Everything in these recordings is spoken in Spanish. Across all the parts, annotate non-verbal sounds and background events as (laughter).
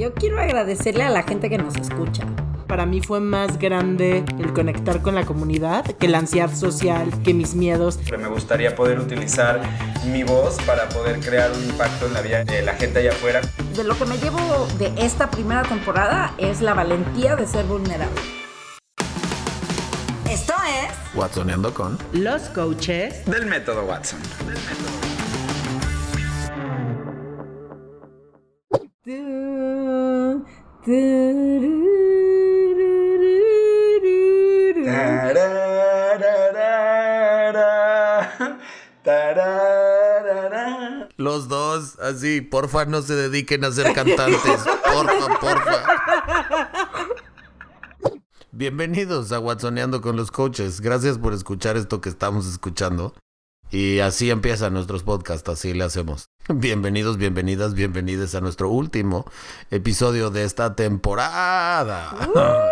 Yo quiero agradecerle a la gente que nos escucha. Para mí fue más grande el conectar con la comunidad que la ansiedad social, que mis miedos. Me gustaría poder utilizar mi voz para poder crear un impacto en la vida de la gente allá afuera. De lo que me llevo de esta primera temporada es la valentía de ser vulnerable. Esto es Watsoneando con Los coaches Del método Watson. Tararara, tararara. Los dos, así, porfa no se dediquen a ser cantantes, porfa, porfa. Bienvenidos a Watsoneando con los coaches. Gracias por escuchar esto que estamos escuchando. Y así empiezan nuestros podcasts, así le hacemos. Bienvenidos, bienvenidas, bienvenidos a nuestro último episodio de esta temporada.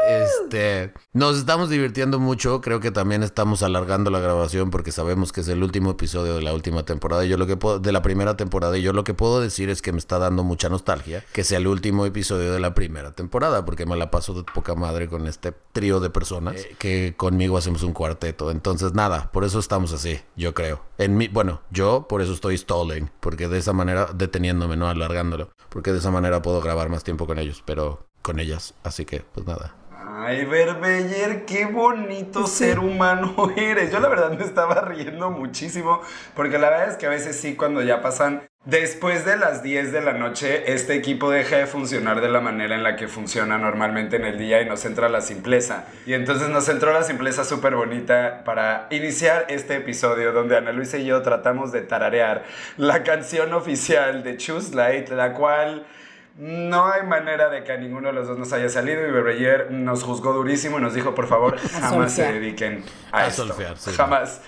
Este, nos estamos divirtiendo mucho, creo que también estamos alargando la grabación porque sabemos que es el último episodio de la última temporada. Yo lo que puedo, de la primera temporada, y yo lo que puedo decir es que me está dando mucha nostalgia que sea el último episodio de la primera temporada, porque me la paso de poca madre con este trío de personas eh, que conmigo hacemos un cuarteto. Entonces, nada, por eso estamos así, yo creo. En mi, bueno, yo por eso estoy stalling, porque de esa manera, deteniéndome, no alargándolo, porque de esa manera puedo grabar más tiempo con ellos, pero con ellas. Así que, pues nada. Ay, Berbeyer, qué bonito ser humano (laughs) eres. Yo la verdad me estaba riendo muchísimo, porque la verdad es que a veces sí, cuando ya pasan después de las 10 de la noche, este equipo deja de funcionar de la manera en la que funciona normalmente en el día y nos entra la simpleza. Y entonces nos entró la simpleza súper bonita para iniciar este episodio donde Ana Luisa y yo tratamos de tararear la canción oficial de Choose Light, la cual... No hay manera de que a ninguno de los dos nos haya salido y Bebeyer nos juzgó durísimo y nos dijo, por favor, jamás se dediquen a, A esto. solfear, sí. Jamás.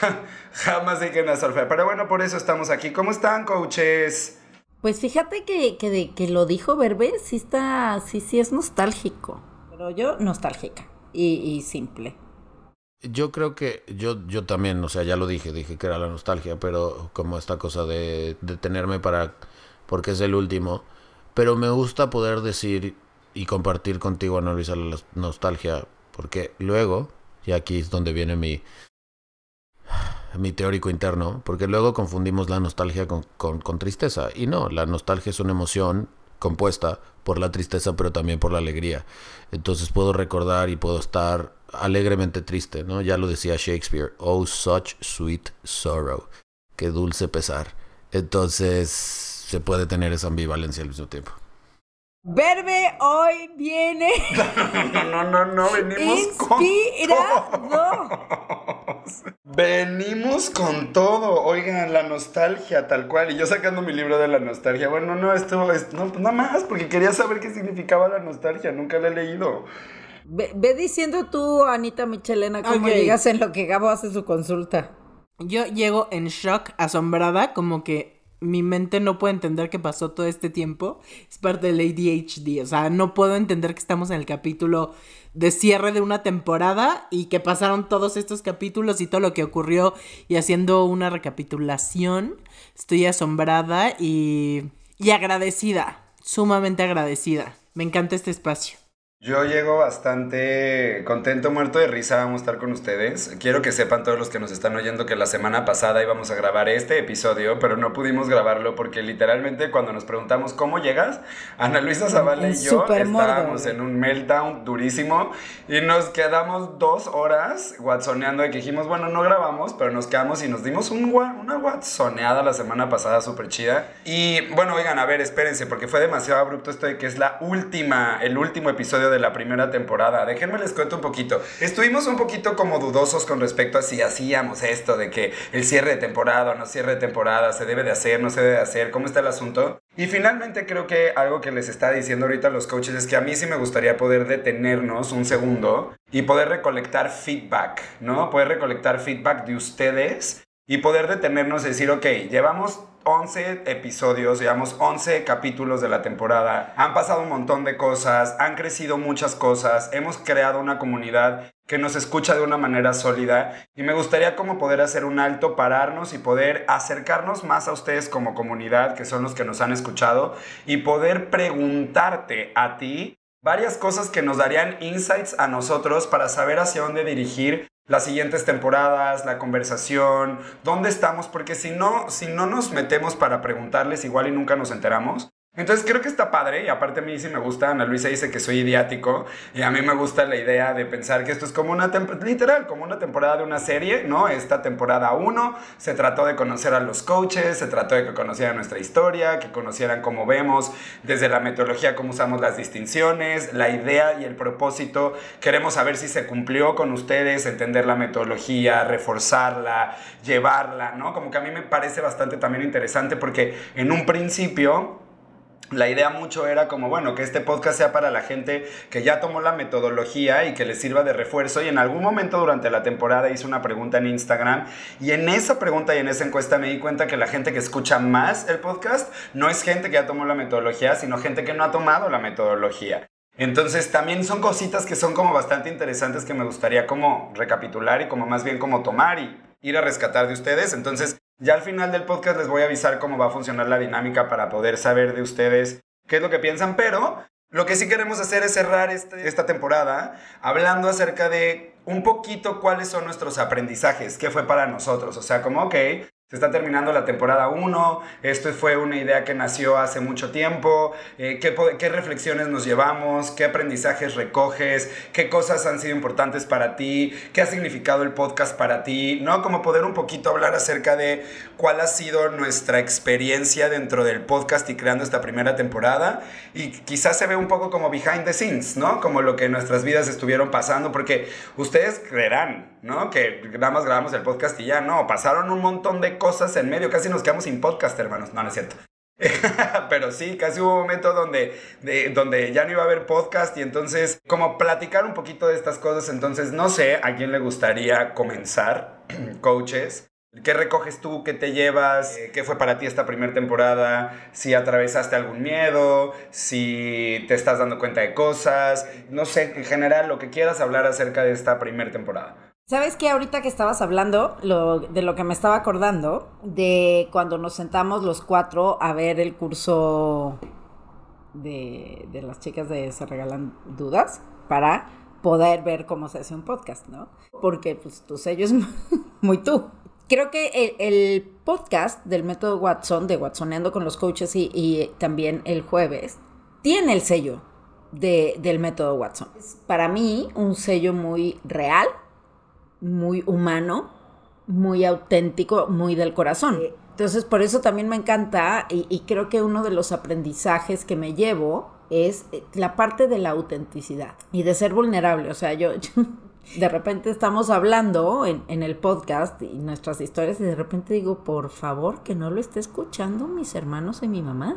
(laughs) jamás se dediquen a solfear. Pero bueno, por eso estamos aquí. ¿Cómo están, coaches? Pues fíjate que, que, de- que lo dijo Verbe, sí está, sí, sí es nostálgico. Pero yo nostálgica y, y simple. Yo creo que yo, yo también, o sea, ya lo dije, dije que era la nostalgia, pero como esta cosa de detenerme para, porque es el último, pero me gusta poder decir y compartir contigo, Ana Luisa, la nostalgia, porque luego, y aquí es donde viene mi, mi teórico interno, porque luego confundimos la nostalgia con, con, con tristeza, y no, la nostalgia es una emoción compuesta por la tristeza, pero también por la alegría. Entonces puedo recordar y puedo estar alegremente triste, ¿no? Ya lo decía Shakespeare, oh such sweet sorrow, qué dulce pesar. Entonces se puede tener esa ambivalencia al mismo tiempo. Verbe hoy viene No, no, no, venimos con inspirado. todo. Venimos con todo. Oigan, la nostalgia tal cual. Y yo sacando mi libro de la nostalgia. Bueno, no, esto es, no, nada más, porque quería saber qué significaba la nostalgia. Nunca la he leído. Ve, ve diciendo tú, Anita Michelena, cómo llegas en lo que Gabo hace su consulta. Yo llego en shock, asombrada, como que mi mente no puede entender que pasó todo este tiempo. Es parte del ADHD. O sea, no puedo entender que estamos en el capítulo de cierre de una temporada y que pasaron todos estos capítulos y todo lo que ocurrió y haciendo una recapitulación. Estoy asombrada y, y agradecida. Sumamente agradecida. Me encanta este espacio. Yo llego bastante contento, muerto de risa, vamos a estar con ustedes. Quiero que sepan todos los que nos están oyendo que la semana pasada íbamos a grabar este episodio, pero no pudimos grabarlo porque literalmente cuando nos preguntamos cómo llegas, Ana Luisa Zavala y yo mordo, estábamos en un meltdown durísimo y nos quedamos dos horas watsoneando de que dijimos, bueno, no grabamos, pero nos quedamos y nos dimos un, una watsoneada la semana pasada súper chida. Y bueno, oigan, a ver, espérense, porque fue demasiado abrupto esto de que es la última, el último episodio de la primera temporada. Déjenme les cuento un poquito. Estuvimos un poquito como dudosos con respecto a si hacíamos esto de que el cierre de temporada o no cierre de temporada se debe de hacer, no se debe de hacer, cómo está el asunto. Y finalmente creo que algo que les está diciendo ahorita los coaches es que a mí sí me gustaría poder detenernos un segundo y poder recolectar feedback, ¿no? Poder recolectar feedback de ustedes y poder detenernos y decir, ok, llevamos 11 episodios, llevamos 11 capítulos de la temporada, han pasado un montón de cosas, han crecido muchas cosas, hemos creado una comunidad que nos escucha de una manera sólida y me gustaría como poder hacer un alto, pararnos y poder acercarnos más a ustedes como comunidad, que son los que nos han escuchado, y poder preguntarte a ti varias cosas que nos darían insights a nosotros para saber hacia dónde dirigir las siguientes temporadas, la conversación, dónde estamos, porque si no, si no nos metemos para preguntarles igual y nunca nos enteramos, entonces creo que está padre y aparte a mí sí me gusta, Ana Luisa dice que soy idiático y a mí me gusta la idea de pensar que esto es como una literal, como una temporada de una serie, ¿no? Esta temporada 1 se trató de conocer a los coaches, se trató de que conocieran nuestra historia, que conocieran cómo vemos desde la metodología, cómo usamos las distinciones, la idea y el propósito. Queremos saber si se cumplió con ustedes, entender la metodología, reforzarla, llevarla, ¿no? Como que a mí me parece bastante también interesante porque en un principio la idea mucho era como, bueno, que este podcast sea para la gente que ya tomó la metodología y que le sirva de refuerzo. Y en algún momento durante la temporada hice una pregunta en Instagram y en esa pregunta y en esa encuesta me di cuenta que la gente que escucha más el podcast no es gente que ya tomó la metodología, sino gente que no ha tomado la metodología. Entonces también son cositas que son como bastante interesantes que me gustaría como recapitular y como más bien como tomar y ir a rescatar de ustedes. Entonces ya al final del podcast les voy a avisar cómo va a funcionar la dinámica para poder saber de ustedes qué es lo que piensan, pero lo que sí queremos hacer es cerrar este, esta temporada hablando acerca de un poquito cuáles son nuestros aprendizajes, qué fue para nosotros. O sea, como, ok, está terminando la temporada 1, esto fue una idea que nació hace mucho tiempo, eh, ¿qué, ¿qué, reflexiones nos llevamos, qué aprendizajes recoges, qué cosas han sido importantes para ti, qué ha significado el podcast para ti, ¿no? Como poder un poquito hablar acerca de cuál ha sido nuestra experiencia dentro del podcast y creando esta primera temporada. Y quizás se ve un poco como behind the scenes, ¿no? Como lo que nuestras vidas estuvieron pasando, porque ustedes creerán, ¿no? Que nada más grabamos el podcast y ya, no, pasaron un montón de cosas en medio, casi nos quedamos sin podcast, hermanos. No, no es cierto. (laughs) Pero sí, casi hubo un momento donde, donde ya no iba a haber podcast y entonces como platicar un poquito de estas cosas, entonces no sé a quién le gustaría comenzar, (clears throat) coaches. ¿Qué recoges tú? ¿Qué te llevas? Eh, ¿Qué fue para ti esta primera temporada? Si atravesaste algún miedo, si te estás dando cuenta de cosas, no sé, en general lo que quieras hablar acerca de esta primera temporada. ¿Sabes qué? Ahorita que estabas hablando, de lo que me estaba acordando, de cuando nos sentamos los cuatro a ver el curso de, las chicas de Se Regalan Dudas para poder ver cómo se hace un podcast, ¿no? Porque pues tu sello es (laughs) muy tú. Creo que el, podcast del método Watson, de Watsoneando con los coaches y, también el jueves, tiene el sello de, del método Watson. Para mí un sello muy real, muy humano, muy auténtico, muy del corazón. Entonces, por eso también me encanta y, creo que uno de los aprendizajes que me llevo es eh, la parte de la autenticidad y de ser vulnerable. O sea, yo, (laughs) de repente estamos hablando en, el podcast y nuestras historias y de repente digo, por favor, que no lo esté escuchando mis hermanos y mi mamá.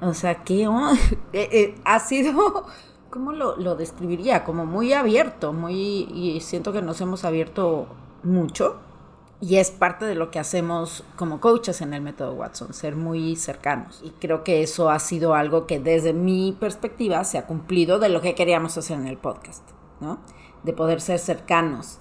O sea, que (laughs) eh, eh, ha sido ¿cómo lo, lo, describiría? Como muy abierto, muy, y siento que nos hemos abierto mucho. Y es parte de lo que hacemos como coaches en el método Watson, ser muy cercanos. Y creo que eso ha sido algo que desde mi perspectiva se ha cumplido de lo que queríamos hacer en el podcast, ¿no? De poder ser cercanos.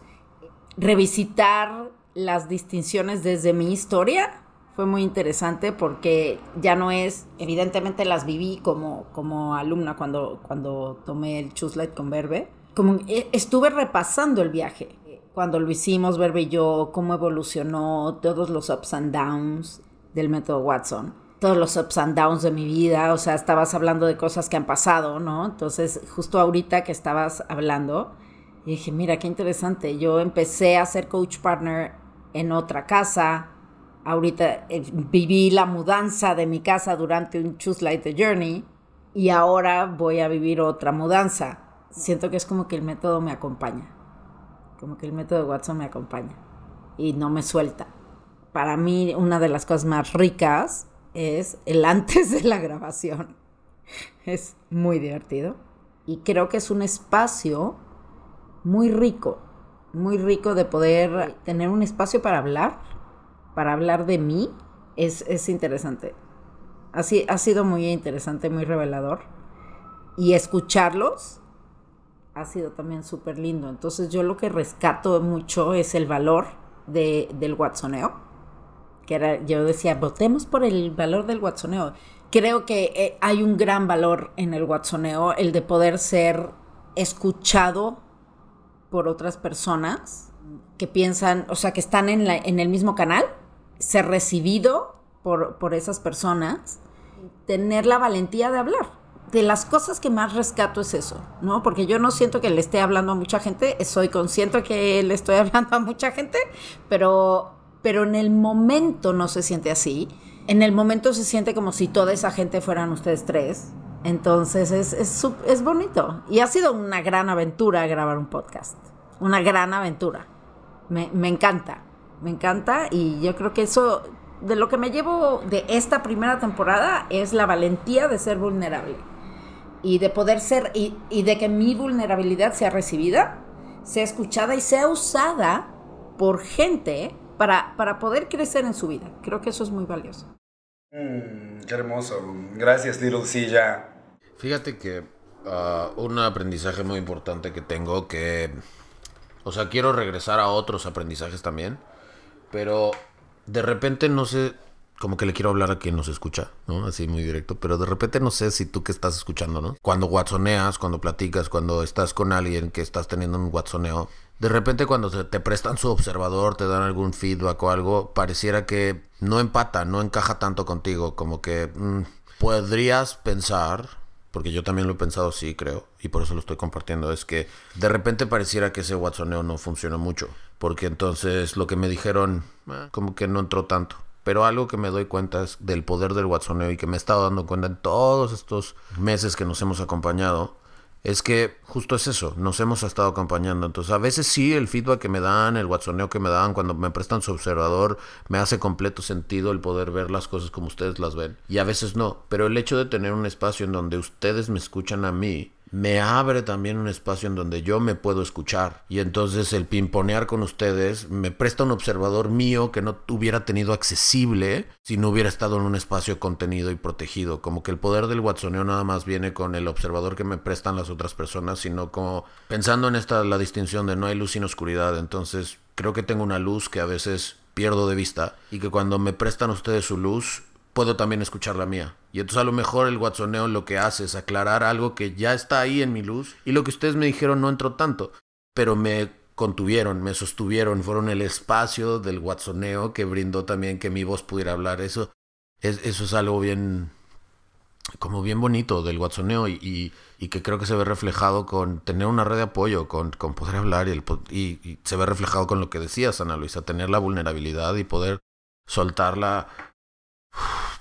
Revisitar las distinciones desde mi historia fue muy interesante porque ya no es, evidentemente las viví como, como alumna cuando, cuando tomé el Chuslight con Verbe, como e, estuve repasando el viaje, cuando lo hicimos, Verbe y yo, cómo evolucionó, todos los ups and downs del método Watson, todos los ups and downs de mi vida, o sea, estabas hablando de cosas que han pasado, ¿no? Entonces, justo ahorita que estabas hablando, dije, mira, qué interesante, yo empecé a ser coach partner en otra casa, ahorita eh, viví la mudanza de mi casa durante un Choose Light the Journey y ahora voy a vivir otra mudanza. Siento que es como que el método me acompaña, como que el método de Watson me acompaña y no me suelta. Para mí una de las cosas más ricas es el (laughs) antes de la grabación. Es muy divertido y creo que es un espacio muy rico, muy rico de poder tener un espacio para hablar para hablar de mí es, es interesante. Así, ha sido muy interesante, muy revelador. Y escucharlos ha sido también súper lindo. Entonces yo lo que rescato mucho es el valor de, del watsoneo. Que era, yo decía, votemos por el valor del watsoneo. Creo que eh, hay un gran valor en el watsoneo, el de poder ser escuchado por otras personas que piensan, o sea, que están en, la, en el mismo canal, ser recibido por, por esas personas, tener la valentía de hablar de las cosas que más rescato es eso, ¿no? Porque yo no siento que le esté hablando a mucha gente, soy consciente que le estoy (laughs) hablando a mucha gente, pero, pero en el momento no se siente así. En el momento se siente como si toda esa gente fueran ustedes tres. Entonces es, es, es bonito. Y ha sido una gran aventura grabar un podcast. Una gran aventura. Me, me encanta. Me encanta y yo creo que eso, de lo que me llevo de esta primera temporada, es la valentía de ser vulnerable y de poder ser, y, y, de que mi vulnerabilidad sea recibida, sea escuchada y sea usada por gente para, para poder crecer en su vida. Creo que eso es muy valioso. Mm, qué hermoso. Gracias, Little Silla. Fíjate que uh, un aprendizaje muy importante que tengo que... O sea, quiero regresar a otros aprendizajes también, pero de repente no sé como que le quiero hablar a quien nos escucha, ¿no? Así muy directo, pero de repente no sé si tú que estás escuchando, ¿no? Cuando watsoneas, cuando platicas, cuando estás con alguien que estás teniendo un watsoneo, de repente cuando te prestan su observador, te dan algún feedback o algo, pareciera que no empata, no encaja tanto contigo, como que mmm, podrías pensar, porque yo también lo he pensado así, creo, y por eso lo estoy compartiendo, es que de repente pareciera que ese watsoneo no funcionó mucho, porque entonces lo que me dijeron, eh, como que no entró tanto. Pero algo que me doy cuenta es del poder del watsoneo y que me he estado dando cuenta en todos estos meses que nos hemos acompañado, es que justo es eso, nos hemos estado acompañando. Entonces, a veces sí, el feedback que me dan, el watsoneo que me dan cuando me prestan su observador, me hace completo sentido el poder ver las cosas como ustedes las ven. Y a veces no. Pero el hecho de tener un espacio en donde ustedes me escuchan a mí, me abre también un espacio en donde yo me puedo escuchar. Y entonces el pimponear con ustedes me presta un observador mío que no hubiera tenido accesible si no hubiera estado en un espacio contenido y protegido. Como que el poder del watsoneo nada más viene con el observador que me prestan las otras personas, sino como pensando en esta la distinción de no hay luz sin oscuridad. Entonces creo que tengo una luz que a veces pierdo de vista y que cuando me prestan ustedes su luz puedo también escuchar la mía. Y entonces a lo mejor el watsoneo lo que hace es aclarar algo que ya está ahí en mi luz y lo que ustedes me dijeron no entró tanto, pero me contuvieron, me sostuvieron, fueron el espacio del watsoneo que brindó también que mi voz pudiera hablar. Eso es, eso es algo bien, como bien bonito del watsoneo y, y, que creo que se ve reflejado con tener una red de apoyo, con, con poder hablar y, y se ve reflejado con lo que decías, Ana Luisa, tener la vulnerabilidad y poder soltarla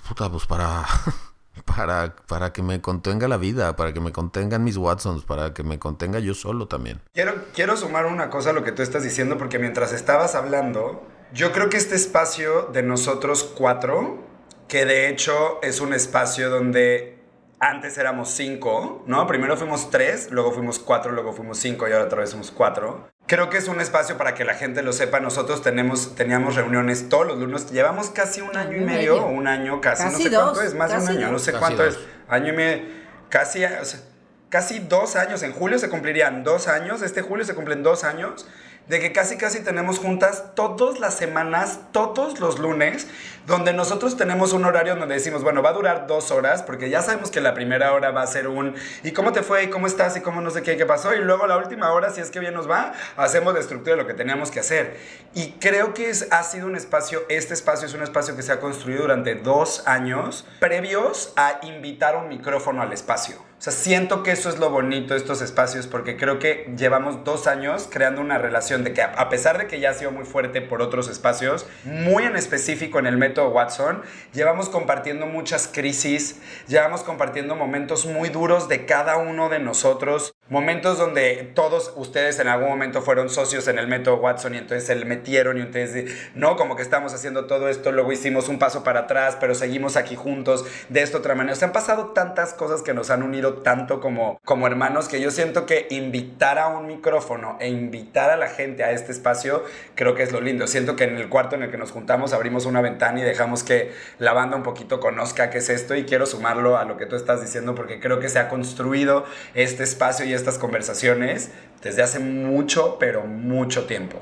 puta, pues para, (laughs) para, para que me contenga la vida, para que me contengan mis Watsons, para que me contenga yo solo también. Quiero, quiero sumar una cosa a lo que tú estás diciendo, porque mientras estabas hablando, yo creo que este espacio de nosotros cuatro, que de hecho es un espacio donde antes éramos cinco, ¿no? Primero fuimos tres, luego fuimos cuatro, luego fuimos cinco y ahora otra vez somos cuatro. Creo que es un espacio para que la gente lo sepa. Nosotros tenemos, teníamos reuniones todos los lunes. Llevamos casi un año y medio, o un año casi, Casi no sé dos, cuánto es, más de un año, no sé Casi cuánto dos. es. Año y medio, casi, o sea, casi dos años. En julio se cumplirían dos años. Este julio se cumplen dos años de que casi casi tenemos juntas todas las semanas, todos los lunes, donde nosotros tenemos un horario donde decimos, bueno, va a durar dos horas, porque ya sabemos que la primera hora va a ser un, ¿y cómo te fue? ¿Y cómo estás? ¿Y cómo no sé qué, qué pasó? Y luego la última hora, si es que bien nos va, hacemos la estructura de lo que teníamos que hacer. Y creo que ha sido un espacio, este espacio es un espacio que se ha construido durante dos años previos a invitar un micrófono al espacio. O sea, siento que eso es lo bonito de estos espacios porque creo que llevamos dos años creando una relación de que a pesar de que ya ha sido muy fuerte por otros espacios, muy en específico en el método Watson, llevamos compartiendo muchas crisis, llevamos compartiendo momentos muy duros de cada uno de nosotros, momentos donde todos ustedes en algún momento fueron socios en el método Watson y entonces se le metieron y entonces, no, como que estamos haciendo todo esto, luego hicimos un paso para atrás, pero seguimos aquí juntos de esta otra manera. O sea, han pasado tantas cosas que nos han unido tanto como, como hermanos que yo siento que invitar a un micrófono e invitar a la gente a este espacio, creo que es lo lindo. Siento que en el cuarto en el que nos juntamos abrimos una ventana y dejamos que la banda un poquito conozca qué es esto y quiero sumarlo a lo que tú estás diciendo porque creo que se ha construido este espacio y es estas conversaciones desde hace mucho, pero mucho tiempo.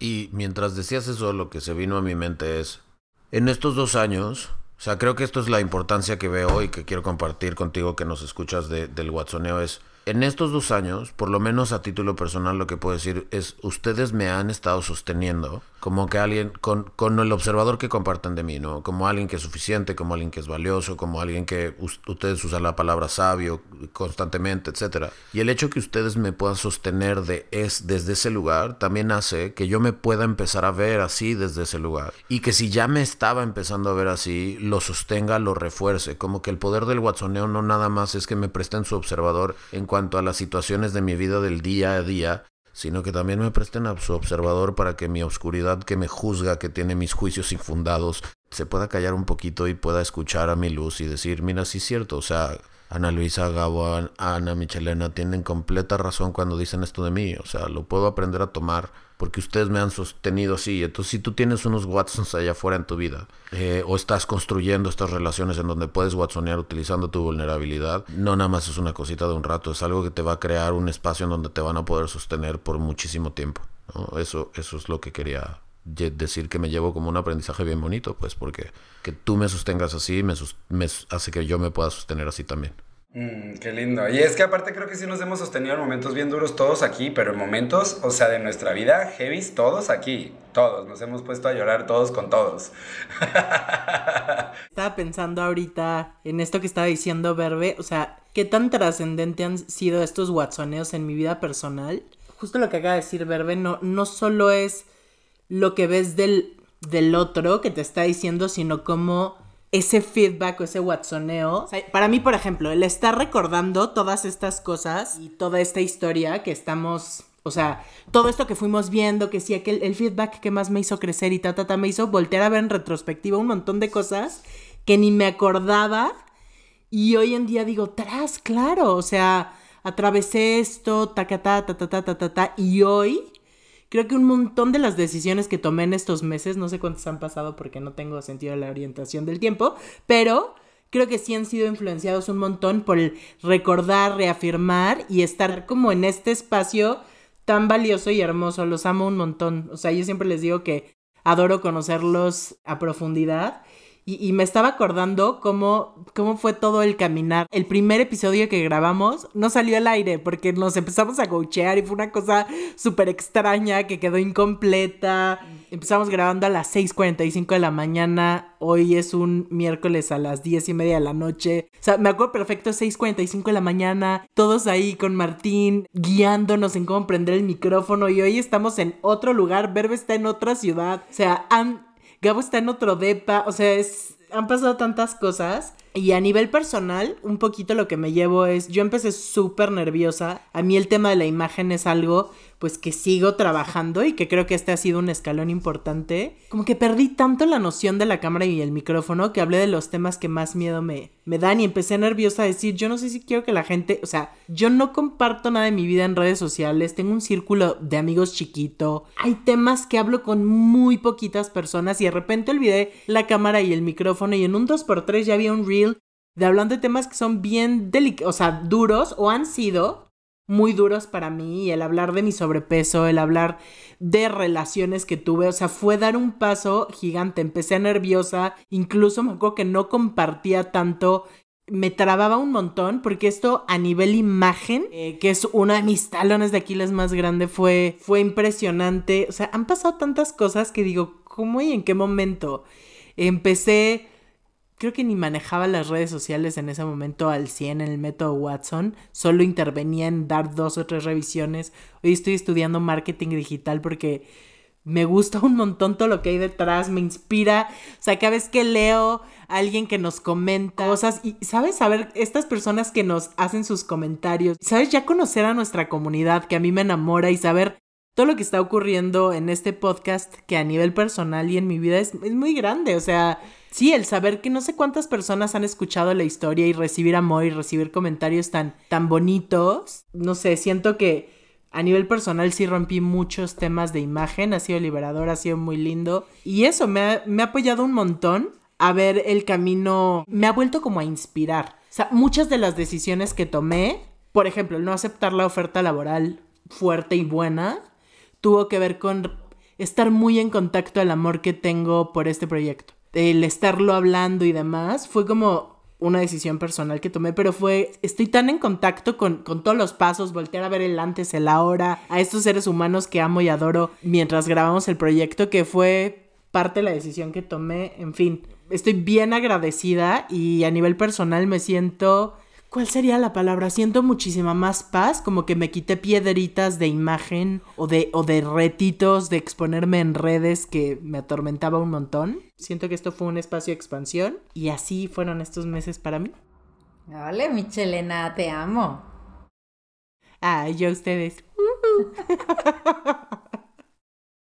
Y mientras decías eso, lo que se vino a mi mente es, en estos dos años, o sea, creo que esto es la importancia que veo y que quiero compartir contigo que nos escuchas de, del Watsoneo es, en estos dos años, por lo menos a título personal, lo que puedo decir es, ustedes me han estado sosteniendo como que alguien, con, con el observador que comparten de mí, ¿no? Como alguien que es suficiente, como alguien que es valioso, como alguien que ustedes usan la palabra sabio constantemente, etc. Y el hecho que ustedes me puedan sostener de es desde ese lugar también hace que yo me pueda empezar a ver así desde ese lugar. Y que si ya me estaba empezando a ver así, lo sostenga, lo refuerce. Como que el poder del watsoneo no nada más es que me presten su observador en cuanto a las situaciones de mi vida del día a día, sino que también me presten a su observador para que mi oscuridad que me juzga, que tiene mis juicios infundados, se pueda callar un poquito y pueda escuchar a mi luz y decir, mira, sí es cierto, o sea, Ana Luisa, Gabo, Ana, Michelena tienen completa razón cuando dicen esto de mí, o sea, lo puedo aprender a tomar porque ustedes me han sostenido así. Entonces, si tú tienes unos Watsons allá afuera en tu vida, eh, o estás construyendo estas relaciones en donde puedes Watsonear utilizando tu vulnerabilidad, no nada más es una cosita de un rato, es algo que te va a crear un espacio en donde te van a poder sostener por muchísimo tiempo. Eso, eso es lo que quería decir que me llevo como un aprendizaje bien bonito, pues porque que tú me sostengas así me, me hace que yo me pueda sostener así también. Mm, qué lindo. Y es que aparte creo que sí nos hemos sostenido en momentos bien duros todos aquí, pero en momentos, o sea, de nuestra vida, heavies, todos aquí, todos. Nos hemos puesto a llorar todos con todos. (laughs) Estaba pensando ahorita en esto que estaba diciendo Verbe, o sea, qué tan trascendente han sido estos watsoneos en mi vida personal. Justo lo que acaba de decir Verbe, no, no solo es lo que ves del, del otro que te está diciendo, sino cómo ese feedback o ese watsoneo. para mí, por ejemplo, el estar recordando todas estas cosas y toda esta historia que estamos. O sea, todo esto que fuimos viendo, que sí, aquel, el feedback que más me hizo crecer y ta, ta, ta, me hizo voltear a ver en retrospectiva un montón de cosas que ni me acordaba. Y hoy en día digo, tras, claro, o sea, atravesé esto, ta, ta, ta, ta, ta, ta, ta, ta, y hoy Creo que un montón de las decisiones que tomé en estos meses, no sé cuántas han pasado porque no tengo sentido de la orientación del tiempo, pero creo que sí han sido influenciados un montón por el recordar, reafirmar y estar como en este espacio tan valioso y hermoso. Los amo un montón. O sea, yo siempre les digo que adoro conocerlos a profundidad y, me estaba acordando cómo, cómo fue todo el caminar. El primer episodio que grabamos no salió al aire porque nos empezamos a coachear y fue una cosa súper extraña que quedó incompleta. Empezamos grabando a las 6.45 de la mañana. Hoy es un miércoles a las 10 y media de la noche. O sea, me acuerdo perfecto, 6.45 de la mañana. Todos ahí con Martín guiándonos en cómo prender el micrófono. Y hoy estamos en otro lugar. Verbe está en otra ciudad. O sea, han Gabo está en otro depa, o sea, es, han pasado tantas cosas. Y a nivel personal, un poquito lo que me llevo es, yo empecé súper nerviosa. A mí el tema de la imagen es algo pues que sigo trabajando y que creo que este ha sido un escalón importante. Como que perdí tanto la noción de la cámara y el micrófono que hablé de los temas que más miedo me, me dan y empecé nerviosa a decir, yo no sé si quiero que la gente, o sea, yo no comparto nada de mi vida en redes sociales, tengo un círculo de amigos chiquito, hay temas que hablo con muy poquitas personas y de repente olvidé la cámara y el micrófono y en un 2x3 ya había un reel de hablando de temas que son bien delicados, o sea, duros o han sido muy duros para mí, el hablar de mi sobrepeso, el hablar de relaciones que tuve, o sea, fue dar un paso gigante, empecé nerviosa, incluso me acuerdo que no compartía tanto me trababa un montón porque esto a nivel imagen, eh, que es uno de mis talones de Aquiles más grande, fue, fue impresionante. O sea, han pasado tantas cosas que digo, ¿cómo y en qué momento? Empecé creo que ni manejaba las redes sociales en ese momento al 100 en el método Watson, solo intervenía en dar dos o tres revisiones. Hoy estoy estudiando marketing digital porque me gusta un montón todo lo que hay detrás, me inspira, o sea, cada vez que leo a alguien que nos comenta cosas y, ¿sabes? Saber estas personas que nos hacen sus comentarios, ¿sabes? Ya conocer a nuestra comunidad que a mí me enamora y saber todo lo que está ocurriendo en este podcast que a nivel personal y en mi vida es, muy grande, o sea, Sí, el saber que no sé cuántas personas han escuchado la historia y recibir amor y recibir comentarios tan, tan bonitos. No sé, siento que a nivel personal sí rompí muchos temas de imagen, ha sido liberador, ha sido muy lindo. Y eso me ha, me ha apoyado un montón a ver el camino, me ha vuelto como a inspirar. O sea, muchas de las decisiones que tomé por ejemplo, el no aceptar la oferta laboral fuerte y buena tuvo que ver con estar muy en contacto al amor que tengo por este proyecto. El estarlo hablando y demás fue como una decisión personal que tomé, pero fue, estoy tan en contacto con, con, todos los pasos, voltear a ver el antes, el ahora, a estos seres humanos que amo y adoro mientras grabamos el proyecto, que fue parte de la decisión que tomé, en fin, estoy bien agradecida y a nivel personal me siento ¿Cuál sería la palabra? Siento muchísima más paz, como que me quité piedritas de imagen o de, o de retitos de exponerme en redes que me atormentaba un montón. Siento que esto fue un espacio de expansión y así fueron estos meses para mí. Vale, Michelena, te amo. Ay, yo a ustedes. (laughs)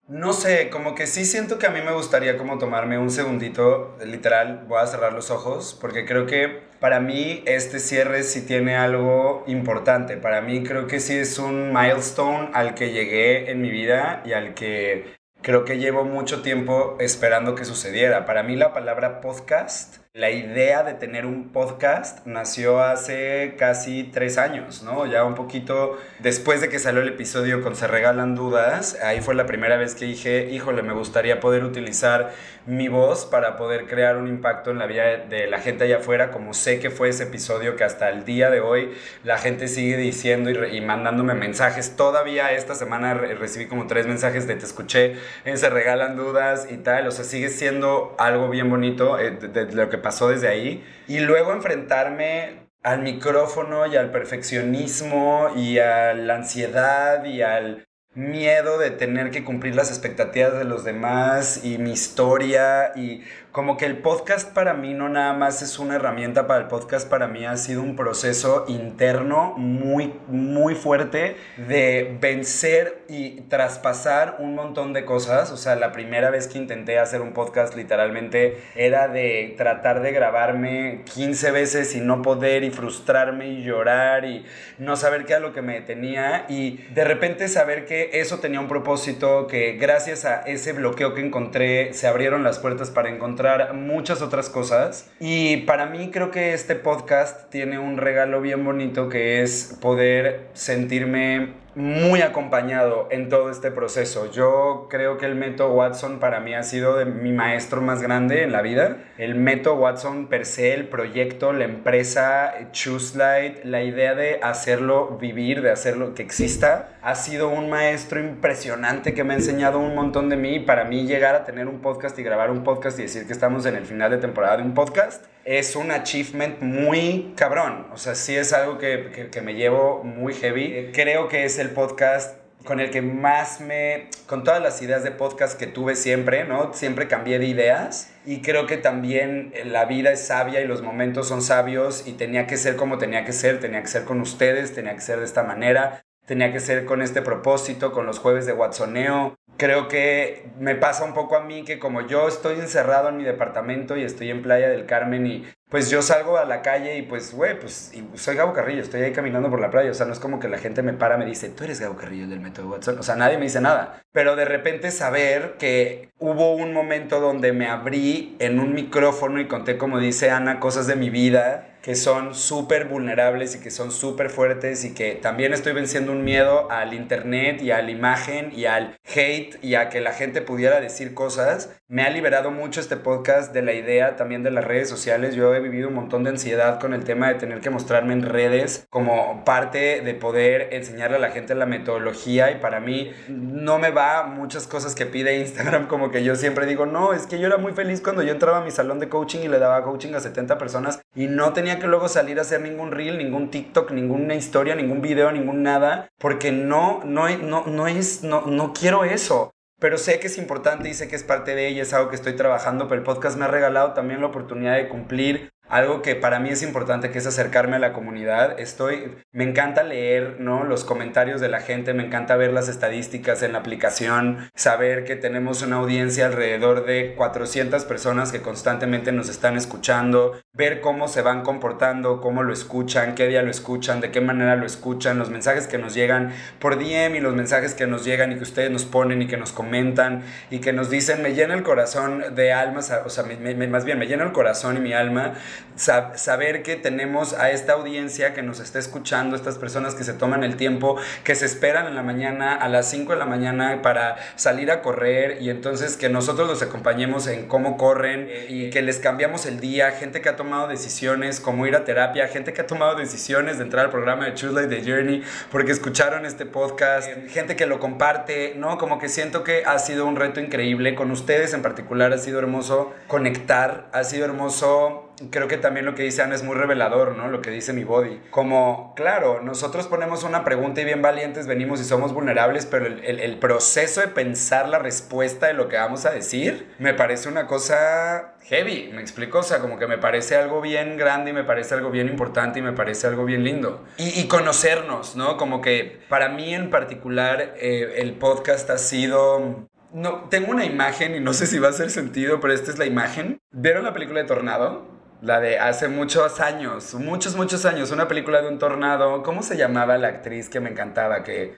No sé, como que sí siento que a mí me gustaría como tomarme un segundito, literal, voy a cerrar los ojos, porque creo que para mí este cierre sí tiene algo importante. Para mí creo que sí es un milestone al que llegué en mi vida y al que creo que llevo mucho tiempo esperando que sucediera. Para mí la palabra podcast la idea de tener un podcast nació hace casi tres años, ¿no? Ya un poquito después de que salió el episodio con Se Regalan Dudas, ahí fue la primera vez que dije, híjole, me gustaría poder utilizar mi voz para poder crear un impacto en la vida de la gente allá afuera, como sé que fue ese episodio que hasta el día de hoy la gente sigue diciendo y, mandándome mensajes. Todavía esta semana recibí como tres mensajes de te escuché en Se Regalan Dudas y tal, o sea, sigue siendo algo bien bonito eh, de lo que pasó desde ahí. Y luego enfrentarme al micrófono y al perfeccionismo y a la ansiedad y al miedo de tener que cumplir las expectativas de los demás y mi historia y como que el podcast para mí no nada más es una herramienta para el podcast, para mí ha sido un proceso interno muy, muy fuerte de vencer y traspasar un montón de cosas. O sea, la primera vez que intenté hacer un podcast literalmente era de tratar de grabarme 15 veces y no poder y frustrarme y llorar y no saber qué era lo que me detenía y de repente saber que eso tenía un propósito, que gracias a ese bloqueo que encontré se abrieron las puertas para encontrar muchas otras cosas. Y para mí creo que este podcast tiene un regalo bien bonito que es poder sentirme muy acompañado en todo este proceso. Yo creo que el método Watson para mí ha sido de mi maestro más grande en la vida. El método Watson per se, el proyecto, la empresa, Choose Light, la idea de hacerlo vivir, de hacerlo que exista, ha sido un maestro impresionante que me ha enseñado un montón de mí. Para mí llegar a tener un podcast y grabar un podcast y decir que estamos en el final de temporada de un podcast es un achievement muy cabrón. O sea, sí es algo que, que, me llevo muy heavy. Creo que es el podcast con el que más me, con todas las ideas de podcast que tuve siempre, ¿no? Siempre cambié de ideas y creo que también la vida es sabia y los momentos son sabios y tenía que ser como tenía que ser, tenía que ser con ustedes, tenía que ser de esta manera, tenía que ser con este propósito, con los jueves de Watsoneo, creo que me pasa un poco a mí que como yo estoy encerrado en mi departamento y estoy en Playa del Carmen y pues yo salgo a la calle y pues, güey, pues soy Gabo Carrillo, estoy ahí caminando por la playa, o sea, no es como que la gente me para, me dice, tú eres Gabo Carrillo del método Watson, o sea, nadie me dice nada, pero de repente saber que hubo un momento donde me abrí en un micrófono y conté, como dice Ana, cosas de mi vida que son súper vulnerables y que son súper fuertes y que también estoy venciendo un miedo al internet y a la imagen y al hate y a que la gente pudiera decir cosas. Me ha liberado mucho este podcast de la idea también de las redes sociales. Yo he vivido un montón de ansiedad con el tema de tener que mostrarme en redes como parte de poder enseñarle a la gente la metodología y para mí no me va muchas cosas que pide Instagram como que yo siempre digo, no, es que yo era muy feliz cuando yo entraba a mi salón de coaching y le daba coaching a 70 personas y no tenía que luego salir a hacer ningún reel, ningún TikTok, ninguna historia, ningún video, ningún nada, porque no, no, no, no es, no, no quiero eso. Pero sé que es importante y sé que es parte de ella, es algo que estoy trabajando, pero el podcast me ha regalado también la oportunidad de cumplir algo que para mí es importante, que es acercarme a la comunidad. Estoy, me encanta leer, ¿no? Los comentarios de la gente, me encanta ver las estadísticas en la aplicación, saber que tenemos una audiencia alrededor de 400 personas que constantemente nos están escuchando, ver cómo se van comportando, cómo lo escuchan, qué día lo escuchan, de qué manera lo escuchan, los mensajes que nos llegan por DM y los mensajes que nos llegan y que ustedes nos ponen y que nos comentan y que nos dicen, me llena el corazón de almas, o sea, más bien me llena el corazón y mi alma saber que tenemos a esta audiencia que nos está escuchando, estas personas que se toman el tiempo, que se esperan en la mañana, a las 5 de la mañana para salir a correr y entonces que nosotros los acompañemos en cómo corren y que les cambiamos el día, gente que ha tomado decisiones como ir a terapia, gente que ha tomado decisiones de entrar al programa de Choose Like the Journey porque escucharon este podcast, gente que lo comparte, ¿no? Como que siento que ha sido un reto increíble. Con ustedes en particular, ha sido hermoso conectar, ha sido hermoso creo que también lo que dice Ana es muy revelador, ¿no? Lo que dice mi body. Como, claro, nosotros ponemos una pregunta y bien valientes venimos y somos vulnerables, pero el, proceso de pensar la respuesta de lo que vamos a decir me parece una cosa heavy, me explico, o sea, como que me parece algo bien grande y me parece algo bien importante y me parece algo bien lindo. Y, conocernos, ¿no? Como que para mí en particular eh, el podcast ha sido no, tengo una imagen y no sé si va a hacer sentido, pero esta es la imagen. ¿Vieron la película de Tornado? La de hace muchos años, muchos, muchos años, una película de un tornado. ¿Cómo se llamaba la actriz que me encantaba? Que,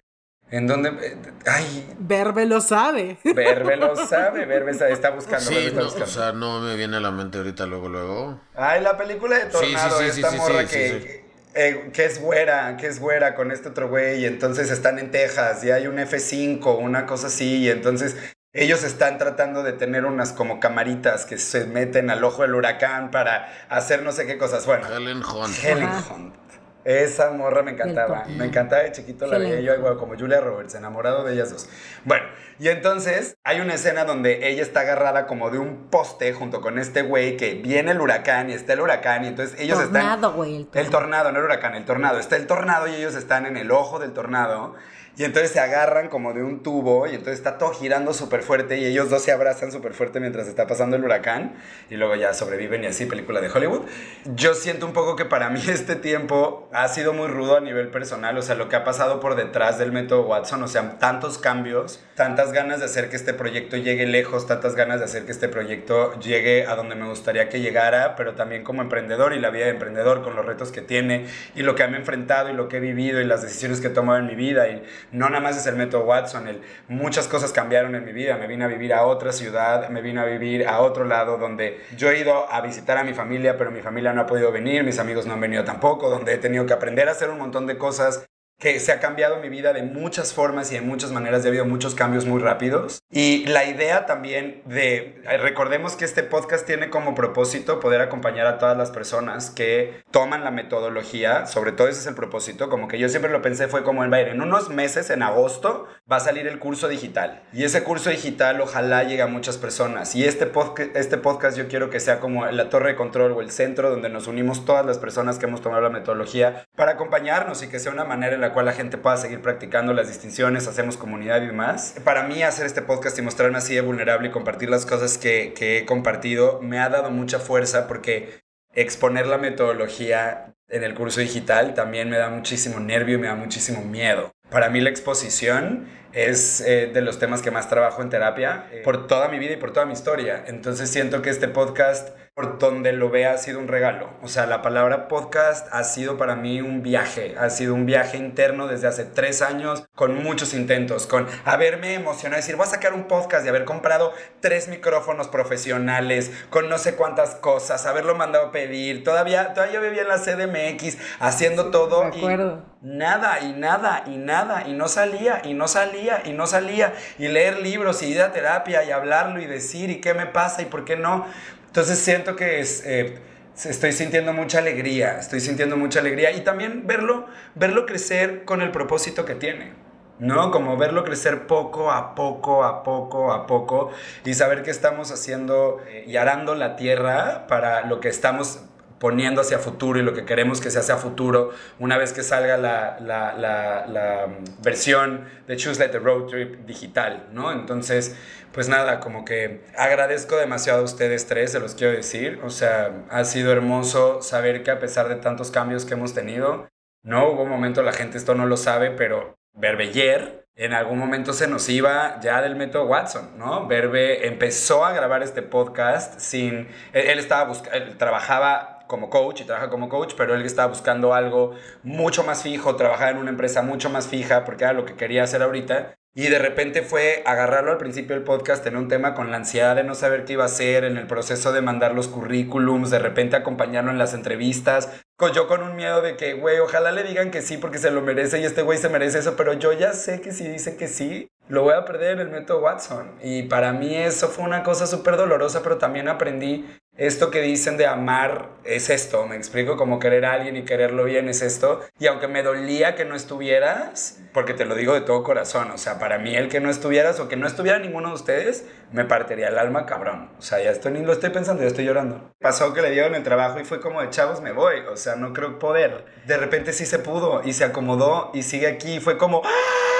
en donde, eh, ay. Verbe lo sabe. Verbe lo (laughs) sabe, Verbe está buscando. Sí, no, o sea, no me viene a la mente ahorita luego, luego. Ay, la película de Tornado, esta morra que, eh, que es güera, que es güera con este otro güey, y entonces están en Texas, y hay un F5, una cosa así, y entonces ellos están tratando de tener unas como camaritas que se meten al ojo del huracán para hacer no sé qué cosas. Bueno, Helen Hunt. Helen Hunt. Esa morra me encantaba. Me encantaba de chiquito, la veía yo igual como Julia Roberts, enamorado de ellas dos. Bueno, y entonces hay una escena donde ella está agarrada como de un poste junto con este güey que viene el huracán y está el huracán y entonces ellos tornado, están... Güey, el tornado, El tornado, no el huracán, el tornado. Está el tornado y ellos están en el ojo del tornado y entonces se agarran como de un tubo y entonces está todo girando súper fuerte y ellos dos se abrazan súper fuerte mientras está pasando el huracán y luego ya sobreviven y así, película de Hollywood. Yo siento un poco que para mí (laughs) este tiempo ha sido muy rudo a nivel personal, o sea, lo que ha pasado por detrás del método Watson, o sea, tantos cambios, tantas ganas de hacer que este proyecto llegue lejos, tantas ganas de hacer que este proyecto llegue a donde me gustaría que llegara, pero también como emprendedor y la vida de emprendedor con los retos que tiene y lo que me enfrentado y lo que he vivido y las decisiones que he tomado en mi vida y no nada más es el método Watson, el, muchas cosas cambiaron en mi vida, me vine a vivir a otra ciudad, me vine a vivir a otro lado donde yo he ido a visitar a mi familia, pero mi familia no ha podido venir, mis amigos no han venido tampoco, donde he tenido que aprender a hacer un montón de cosas que se ha cambiado mi vida de muchas formas y de muchas maneras, ha habido muchos cambios muy rápidos. Y la idea también de, recordemos que este podcast tiene como propósito poder acompañar a todas las personas que toman la metodología, sobre todo ese es el propósito, como que yo siempre lo pensé fue como en, en unos meses, en agosto, va a salir el curso digital. Y ese curso digital ojalá llegue a muchas personas. Y este, podcast, este podcast yo quiero que sea como la torre de control o el centro donde nos unimos todas las personas que hemos tomado la metodología para acompañarnos y que sea una manera en la cual la gente pueda seguir practicando las distinciones, hacemos comunidad y demás. Para mí hacer este podcast y mostrarme así de vulnerable y compartir las cosas que, que he compartido me ha dado mucha fuerza porque exponer la metodología en el curso digital también me da muchísimo nervio y me da muchísimo miedo. Para mí la exposición es eh, de los temas que más trabajo en terapia eh, por toda mi vida y por toda mi historia. Entonces siento que este podcast por donde lo vea ha sido un regalo. O sea, la palabra podcast ha sido para mí un viaje, ha sido un viaje interno desde hace tres años, con muchos intentos, con haberme emocionado, decir, voy a sacar un podcast y haber comprado tres micrófonos profesionales, con no sé cuántas cosas, haberlo mandado a pedir, todavía, todavía vivía en la CDMX haciendo todo. De acuerdo. Y nada, y nada, y nada, y no salía, y no salía, y no salía, y leer libros, y ir a terapia, y hablarlo, y decir, y qué me pasa, y por qué no. Entonces siento que eh, estoy sintiendo mucha alegría, estoy sintiendo mucha alegría y también verlo, verlo crecer con el propósito que tiene. ¿no? Como verlo crecer poco a poco, a poco, a poco y saber que estamos haciendo eh, y arando la tierra para lo que estamos poniendo hacia futuro y lo que queremos que sea hacia futuro una vez que salga la, la, la, la versión de Choose Let the Road Trip digital, ¿no? Entonces, pues nada, como que agradezco demasiado a ustedes tres, se los quiero decir, o sea, ha sido hermoso saber que a pesar de tantos cambios que hemos tenido, no hubo un momento, la gente esto no lo sabe, pero Berbeyer en algún momento se nos iba ya del método Watson, ¿no? Verbe empezó a grabar este podcast sin, él, estaba buscando, él trabajaba como coach y trabaja como coach, pero él estaba buscando algo mucho más fijo, trabajar en una empresa mucho más fija, porque era lo que quería hacer ahorita. Y de repente fue agarrarlo al principio del podcast en un tema con la ansiedad de no saber qué iba a hacer, en el proceso de mandar los currículums, de repente acompañarlo en las entrevistas. Yo con un miedo de que, güey, ojalá le digan que sí porque se lo merece y este güey se merece eso, pero yo ya sé que si dice que sí, lo voy a perder en el método Watson. Y para mí eso fue una cosa súper dolorosa, pero también aprendí esto que dicen de amar es esto, me explico, como querer a alguien y quererlo bien es esto. Y aunque me dolía que no estuvieras, porque te lo digo de todo corazón, o sea, para mí el que no estuvieras o que no estuviera ninguno de ustedes, me partiría el alma cabrón. O sea, ya estoy ni lo estoy pensando, ya estoy llorando. Pasó que le dieron el trabajo y fue como de chavos, me voy, o sea, no creo poder. De repente sí se pudo y se acomodó y sigue aquí y fue como... ¡Ah!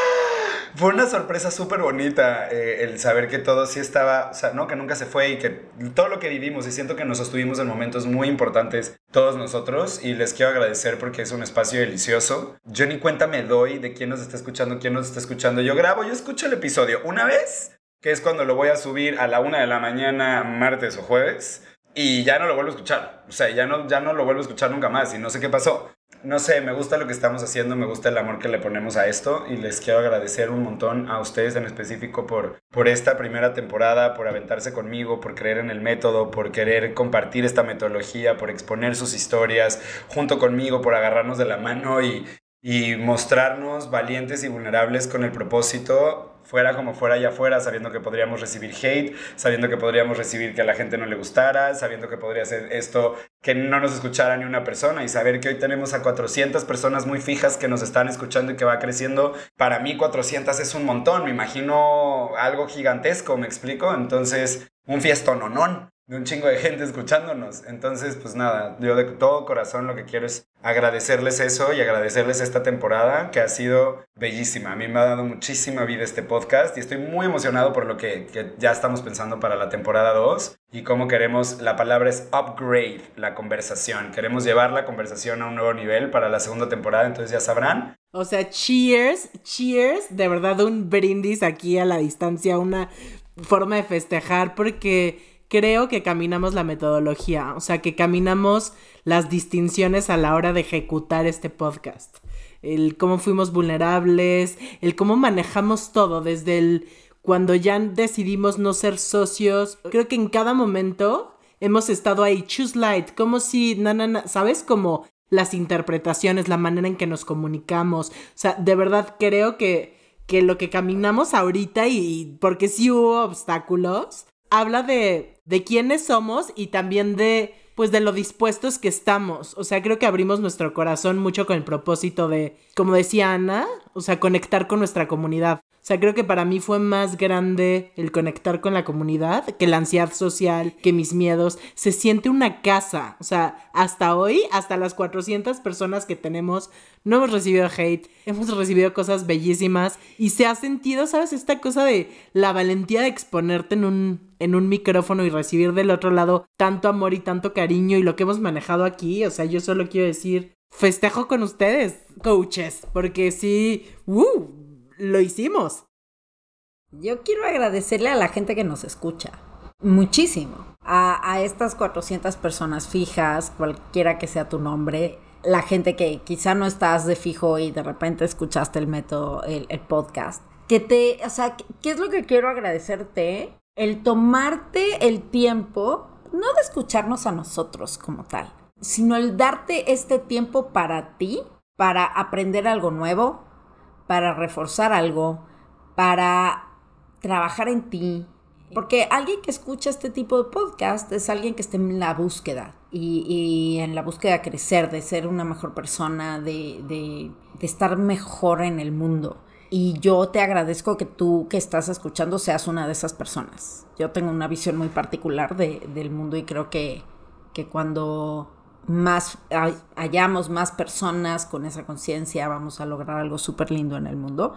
Fue una sorpresa súper bonita eh, el saber que todo sí estaba, o sea, ¿no? Que nunca se fue y que todo lo que vivimos y siento que nos sostuvimos en momentos muy importantes todos nosotros y les quiero agradecer porque es un espacio delicioso. Yo ni cuenta me doy de quién nos está escuchando, quién nos está escuchando. Yo grabo, yo escucho el episodio una vez, que es cuando lo voy a subir a la una de la mañana, martes o jueves y ya no lo vuelvo a escuchar. O sea, ya no, ya no lo vuelvo a escuchar nunca más y no sé qué pasó no sé, me gusta lo que estamos haciendo, me gusta el amor que le ponemos a esto y les quiero agradecer un montón a ustedes en específico por, por esta primera temporada, por aventarse conmigo, por creer en el método, por querer compartir esta metodología, por exponer sus historias junto conmigo, por agarrarnos de la mano y, y mostrarnos valientes y vulnerables con el propósito fuera como fuera allá afuera, sabiendo que podríamos recibir hate, sabiendo que podríamos recibir que a la gente no le gustara, sabiendo que podría ser esto que no nos escuchara ni una persona y saber que hoy tenemos a 400 personas muy fijas que nos están escuchando y que va creciendo. Para mí 400 es un montón, me imagino algo gigantesco, ¿me explico? Entonces, un fiestononón de un chingo de gente escuchándonos. Entonces, pues nada, yo de todo corazón lo que quiero es agradecerles eso y agradecerles esta temporada que ha sido bellísima. A mí me ha dado muchísima vida este podcast y estoy muy emocionado por lo que, ya estamos pensando para la temporada 2 y cómo queremos, la palabra es upgrade la conversación. Queremos llevar la conversación a un nuevo nivel para la segunda temporada, entonces ya sabrán. O sea, cheers, cheers, de verdad un brindis aquí a la distancia, una forma de festejar porque creo que caminamos la metodología, o sea, que caminamos las distinciones a la hora de ejecutar este podcast. El cómo fuimos vulnerables, el cómo manejamos todo, desde el cuando ya decidimos no ser socios. Creo que en cada momento hemos estado ahí, choose light, como si, na, na, ¿sabes? Como las interpretaciones, la manera en que nos comunicamos. O sea, de verdad creo que, que lo que caminamos ahorita y porque sí hubo obstáculos, habla de, de quiénes somos y también de pues de lo dispuestos que estamos. O sea, creo que abrimos nuestro corazón mucho con el propósito de, como decía Ana, o sea, conectar con nuestra comunidad. O sea, creo que para mí fue más grande el conectar con la comunidad que la ansiedad social, que mis miedos. Se siente una casa. O sea, hasta hoy, hasta las 400 personas que tenemos, no hemos recibido hate, hemos recibido cosas bellísimas y se ha sentido, ¿sabes? Esta cosa de la valentía de exponerte en un, en un micrófono y recibir del otro lado tanto amor y tanto cariño y lo que hemos manejado aquí. O sea, yo solo quiero decir, festejo con ustedes, coaches, porque sí, ¡uh! lo hicimos. Yo quiero agradecerle a la gente que nos escucha. Muchísimo. A, estas 400 personas fijas, cualquiera que sea tu nombre, la gente que quizá no estás de fijo y de repente escuchaste el método, el, el podcast. Que te, o sea, ¿qué es lo que quiero agradecerte? El tomarte el tiempo, no de escucharnos a nosotros como tal, sino el darte este tiempo para ti, para aprender algo nuevo, para reforzar algo, para trabajar en ti. Porque alguien que escucha este tipo de podcast es alguien que está en la búsqueda y, en la búsqueda de crecer, de ser una mejor persona, de, de, estar mejor en el mundo. Y yo te agradezco que tú que estás escuchando seas una de esas personas. Yo tengo una visión muy particular del mundo y creo que, que cuando más hallamos más personas con esa conciencia, vamos a lograr algo súper lindo en el mundo.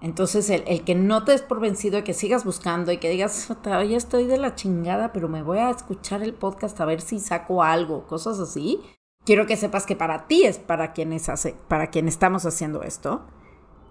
Entonces, el, que no te des por vencido, que sigas buscando y que digas, ya estoy de la chingada, pero me voy a escuchar el podcast a ver si saco algo, cosas así. Quiero que sepas que para ti es para quienes, hace, para quien estamos haciendo esto,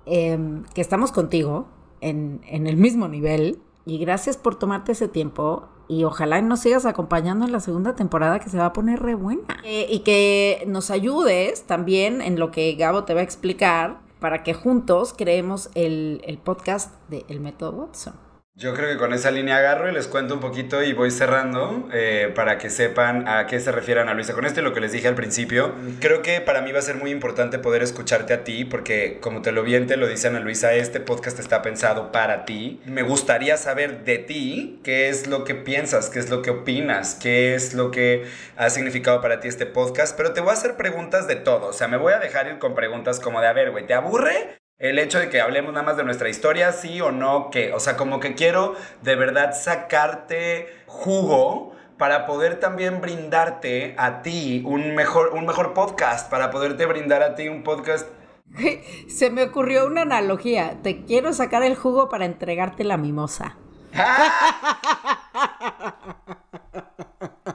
em, que estamos contigo en, en el mismo nivel. Y gracias por tomarte ese tiempo y ojalá nos sigas acompañando en la segunda temporada que se va a poner re buena. Eh, y que nos ayudes también en lo que Gabo te va a explicar, para que juntos creemos el, el podcast de El Método Watson. Yo creo que con esa línea agarro y les cuento un poquito y voy cerrando eh, para que sepan a qué se refiere Ana Luisa con esto y lo que les dije al principio. Creo que para mí va a ser muy importante poder escucharte a ti porque como te lo bien te lo dice Ana Luisa, este podcast está pensado para ti. Me gustaría saber de ti qué es lo que piensas, qué es lo que opinas, qué es lo que ha significado para ti este podcast, pero te voy a hacer preguntas de todo. O sea, me voy a dejar ir con preguntas como de, a ver, güey, ¿te aburre? El hecho de que hablemos nada más de nuestra historia, sí o no, que, o sea, como que quiero de verdad sacarte jugo para poder también brindarte a ti un mejor, un mejor podcast, para poderte brindar a ti un podcast. (laughs) Se me ocurrió una analogía, te quiero sacar el jugo para entregarte la mimosa. (laughs)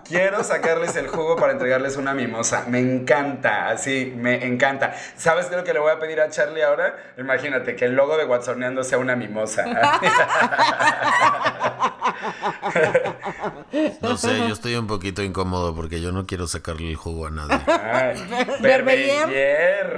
Quiero sacarles el jugo para entregarles una mimosa. Me encanta, así, me encanta. ¿Sabes qué es lo que le voy a pedir a Charlie ahora? Imagínate que el logo de Watsoneando sea una mimosa. (laughs) No sé, yo estoy un poquito incómodo porque yo no quiero sacarle el jugo a nadie. Verbe,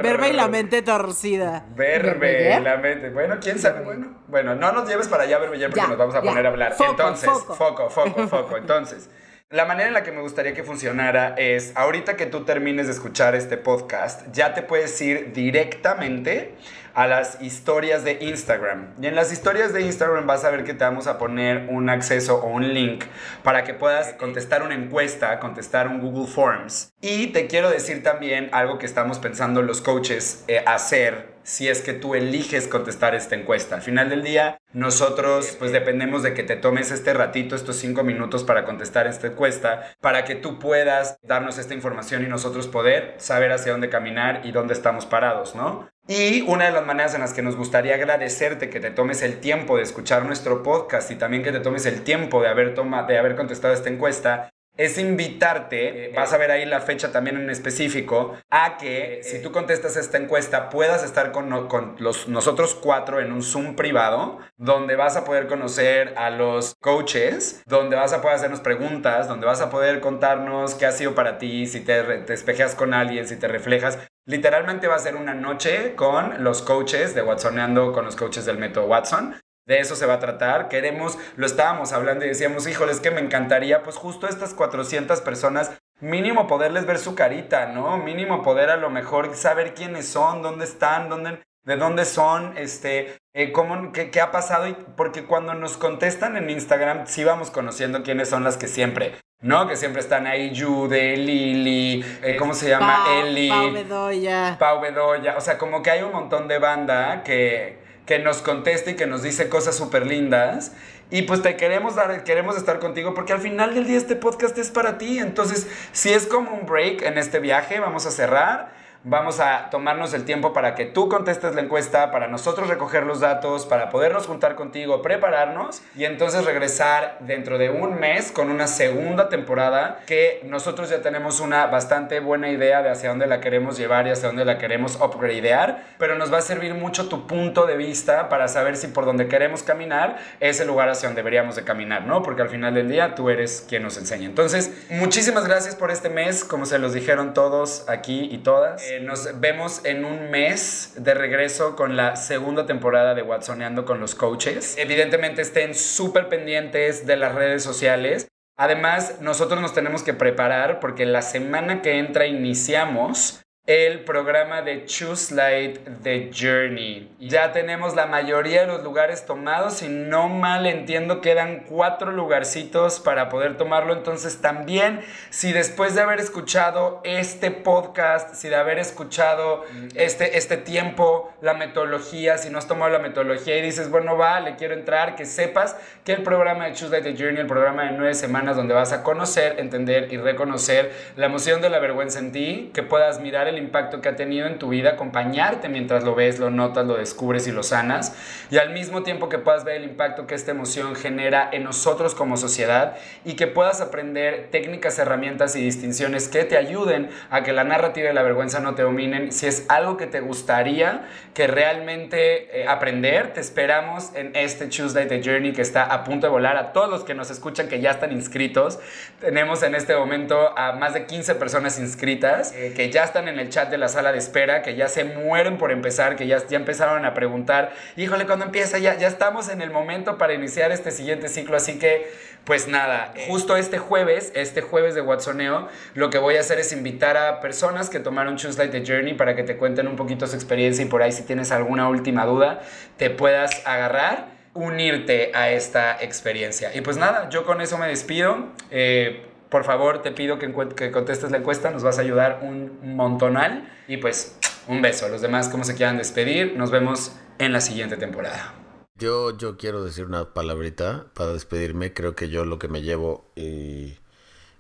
verbe y la mente torcida. Verbe y la mente. Bueno, quién sabe. Bueno, bueno, no nos lleves para allá, Verbe, porque nos vamos a poner a hablar. Entonces, foco, foco, foco. Entonces. La manera en la que me gustaría que funcionara es, ahorita que tú termines de escuchar este podcast, ya te puedes ir directamente a las historias de Instagram. Y en las historias de Instagram vas a ver que te vamos a poner un acceso o un link para que puedas contestar una encuesta, contestar un Google Forms. Y te quiero decir también algo que estamos pensando los coaches eh, hacer si es que tú eliges contestar esta encuesta. Al final del día, nosotros pues dependemos de que te tomes este ratito, estos cinco minutos para contestar esta encuesta, para que tú puedas darnos esta información y nosotros poder saber hacia dónde caminar y dónde estamos parados, ¿no? Y una de las maneras en las que nos gustaría agradecerte que te tomes el tiempo de escuchar nuestro podcast y también que te tomes el tiempo de haber, toma, de haber contestado esta encuesta es invitarte, eh, vas a ver ahí la fecha también en específico, a que eh, si tú contestas esta encuesta puedas estar con, con los, nosotros cuatro en un Zoom privado, donde vas a poder conocer a los coaches, donde vas a poder hacernos preguntas, donde vas a poder contarnos qué ha sido para ti, si te, te espejeas con alguien, si te reflejas. Literalmente va a ser una noche con los coaches de Watsoneando, con los coaches del método Watson, de eso se va a tratar. Queremos, lo estábamos hablando y decíamos, híjole, es que me encantaría, pues justo estas 400 personas, mínimo poderles ver su carita, ¿no? Mínimo poder a lo mejor saber quiénes son, dónde están, dónde, de dónde son, este, eh, cómo, qué, qué, ha pasado. Y porque cuando nos contestan en Instagram, sí vamos conociendo quiénes son las que siempre. ¿No? Que siempre están ahí Jude, Lili, eh, ¿cómo se llama? Eli. Pau Bedoya. Pau Bedoya. O sea, como que hay un montón de banda que, que nos contesta y que nos dice cosas súper lindas. Y pues te queremos dar, queremos estar contigo porque al final del día este podcast es para ti. Entonces, si es como un break en este viaje, vamos a cerrar Vamos a tomarnos el tiempo para que tú contestes la encuesta, para nosotros recoger los datos, para podernos juntar contigo, prepararnos y entonces regresar dentro de un mes con una segunda temporada que nosotros ya tenemos una bastante buena idea de hacia dónde la queremos llevar y hacia dónde la queremos upgradear, pero nos va a servir mucho tu punto de vista para saber si por donde queremos caminar es el lugar hacia donde deberíamos de caminar, ¿no? Porque al final del día tú eres quien nos enseña. Entonces, muchísimas gracias por este mes, como se los dijeron todos aquí y todas. Eh, nos vemos en un mes de regreso con la segunda temporada de Watsoneando con los coaches. Evidentemente estén súper pendientes de las redes sociales. Además, nosotros nos tenemos que preparar porque la semana que entra iniciamos el programa de Choose Light The Journey. Ya tenemos la mayoría de los lugares tomados. Si no mal entiendo, quedan cuatro lugarcitos para poder tomarlo. Entonces también, si después de haber escuchado este podcast, si de haber escuchado este, este tiempo, la metodología, si no has tomado la metodología y dices, bueno, va, le quiero entrar, que sepas que el programa de Choose Light The Journey, el programa de nueve semanas donde vas a conocer, entender y reconocer la emoción de la vergüenza en ti, que puedas mirar el impacto que ha tenido en tu vida, acompañarte mientras lo ves, lo notas, lo descubres y lo sanas, y al mismo tiempo que puedas ver el impacto que esta emoción genera en nosotros como sociedad y que puedas aprender técnicas, herramientas y distinciones que te ayuden a que la narrativa y la vergüenza no te dominen. Si es algo que te gustaría que realmente eh, aprender, te esperamos en este Tuesday The Journey que está a punto de volar. A todos los que nos escuchan que ya están inscritos, tenemos en este momento a más de 15 personas inscritas eh, que ya están en en el chat de la sala de espera, que ya se mueren por empezar, que ya, ya empezaron a preguntar, híjole, cuando empieza? Ya, ya estamos en el momento para iniciar este siguiente ciclo, así que, pues nada, justo este jueves, este jueves de Watsoneo, lo que voy a hacer es invitar a personas que tomaron Choose Like the Journey para que te cuenten un poquito su experiencia y por ahí si tienes alguna última duda, te puedas agarrar unirte a esta experiencia. Y pues nada, yo con eso me despido. Eh, por favor, te pido que, que, contestes la encuesta, nos vas a ayudar un montonal. Y pues, un beso. Los demás, como se quieran despedir, nos vemos en la siguiente temporada. Yo, yo quiero decir una palabrita para despedirme. Creo que yo lo que me llevo y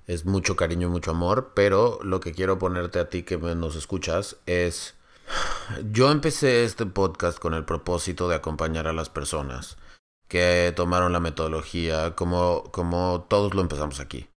es mucho cariño y mucho amor, pero lo que quiero ponerte a ti que nos escuchas es... Yo empecé este podcast con el propósito de acompañar a las personas que tomaron la metodología como, como todos lo empezamos aquí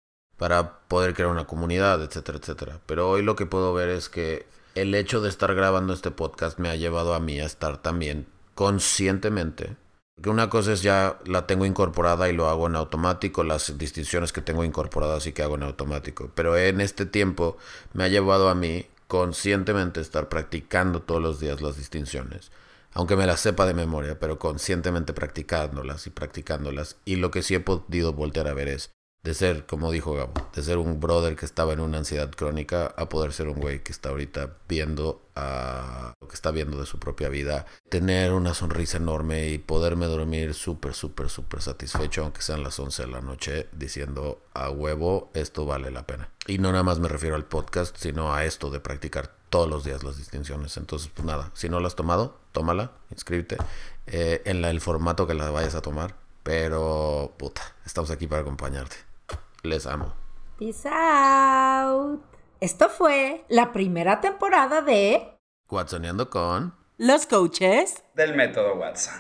para poder crear una comunidad, etcétera, etcétera. Pero hoy lo que puedo ver es que el hecho de estar grabando este podcast me ha llevado a mí a estar también conscientemente. Que una cosa es ya la tengo incorporada y lo hago en automático, las distinciones que tengo incorporadas y que hago en automático. Pero en este tiempo me ha llevado a mí conscientemente estar practicando todos los días las distinciones. Aunque me las sepa de memoria, pero conscientemente practicándolas y practicándolas. Y lo que sí he podido voltear a ver es de ser, como dijo Gabo, de ser un brother que estaba en una ansiedad crónica a poder ser un güey que está ahorita viendo lo que está viendo de su propia vida, tener una sonrisa enorme y poderme dormir súper, súper, súper satisfecho, aunque sean las 11 de la noche, diciendo a huevo, esto vale la pena. Y no nada más me refiero al podcast, sino a esto de practicar todos los días las distinciones. Entonces, pues nada, si no la has tomado, tómala, inscríbete eh, en el formato que la vayas a tomar. Pero, puta, estamos aquí para acompañarte. Les amo. Peace out. Esto fue la primera temporada de Watsoneando con los coaches del método Watson.